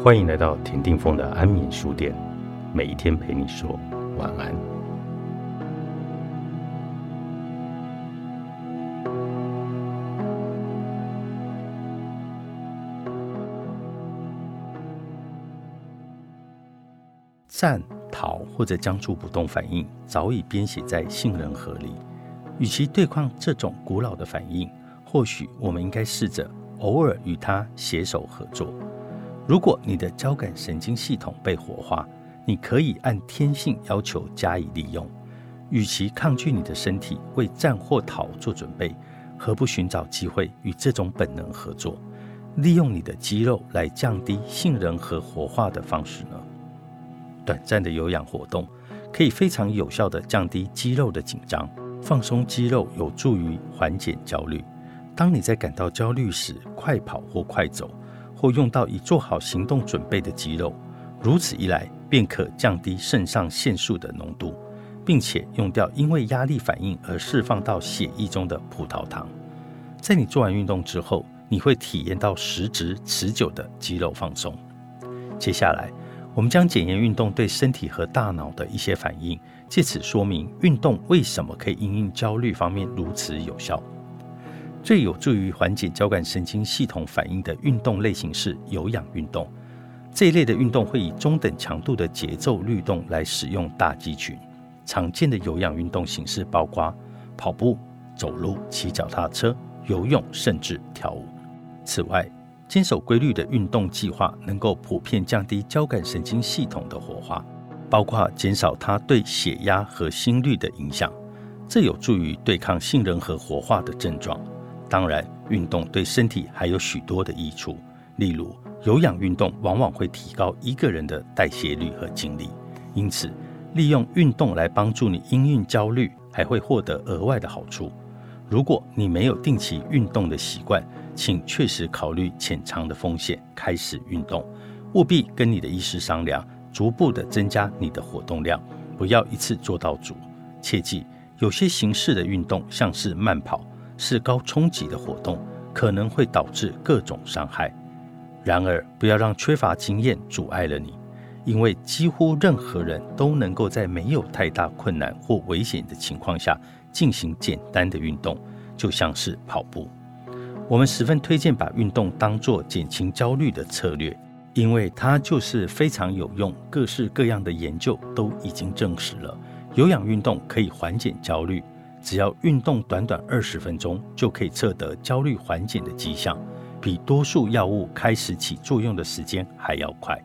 欢迎来到田定峰的安眠书店，每一天陪你说晚安。战、逃或者僵住不动反应，早已编写在杏仁核里。与其对抗这种古老的反应，或许我们应该试着偶尔与它携手合作。如果你的交感神经系统被活化，你可以按天性要求加以利用。与其抗拒你的身体为战或逃做准备，何不寻找机会与这种本能合作，利用你的肌肉来降低杏仁核活化的方式呢？短暂的有氧活动可以非常有效地降低肌肉的紧张，放松肌肉有助于缓解焦虑。当你在感到焦虑时，快跑或快走。或用到已做好行动准备的肌肉，如此一来便可降低肾上腺素的浓度，并且用掉因为压力反应而释放到血液中的葡萄糖。在你做完运动之后，你会体验到实质持久的肌肉放松。接下来，我们将检验运动对身体和大脑的一些反应，借此说明运动为什么可以因应焦虑方面如此有效。最有助于缓解交感神经系统反应的运动类型是有氧运动。这一类的运动会以中等强度的节奏律动来使用大肌群。常见的有氧运动形式包括跑步、走路、骑脚踏车、游泳，甚至跳舞。此外，坚守规律的运动计划能够普遍降低交感神经系统的活化，包括减少它对血压和心率的影响。这有助于对抗杏仁核活化的症状。当然，运动对身体还有许多的益处，例如有氧运动往往会提高一个人的代谢率和精力，因此利用运动来帮助你因应焦虑，还会获得额外的好处。如果你没有定期运动的习惯，请确实考虑潜藏的风险，开始运动。务必跟你的医师商量，逐步的增加你的活动量，不要一次做到足。切记，有些形式的运动，像是慢跑。是高冲击的活动，可能会导致各种伤害。然而，不要让缺乏经验阻碍了你，因为几乎任何人都能够在没有太大困难或危险的情况下进行简单的运动，就像是跑步。我们十分推荐把运动当作减轻焦虑的策略，因为它就是非常有用。各式各样的研究都已经证实了，有氧运动可以缓解焦虑。只要运动短短二十分钟，就可以测得焦虑缓解的迹象，比多数药物开始起作用的时间还要快。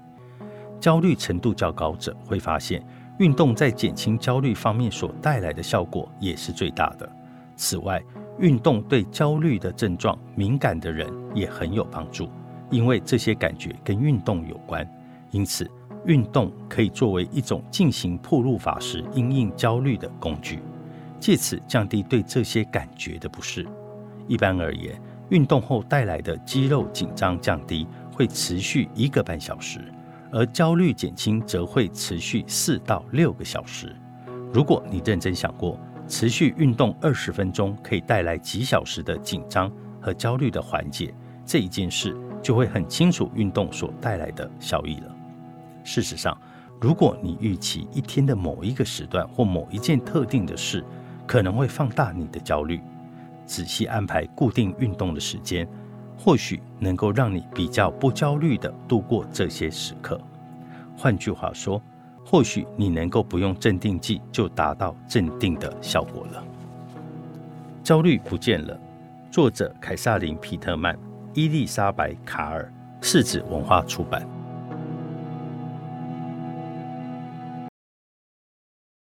焦虑程度较高者会发现，运动在减轻焦虑方面所带来的效果也是最大的。此外，运动对焦虑的症状敏感的人也很有帮助，因为这些感觉跟运动有关。因此，运动可以作为一种进行铺路法时因应焦虑的工具。借此降低对这些感觉的不适。一般而言，运动后带来的肌肉紧张降低会持续一个半小时，而焦虑减轻则会持续四到六个小时。如果你认真想过，持续运动二十分钟可以带来几小时的紧张和焦虑的缓解，这一件事就会很清楚运动所带来的效益了。事实上，如果你预期一天的某一个时段或某一件特定的事，可能会放大你的焦虑。仔细安排固定运动的时间，或许能够让你比较不焦虑地度过这些时刻。换句话说，或许你能够不用镇定剂就达到镇定的效果了。焦虑不见了。作者：凯撒琳·皮特曼、伊丽莎白·卡尔，世子文化出版。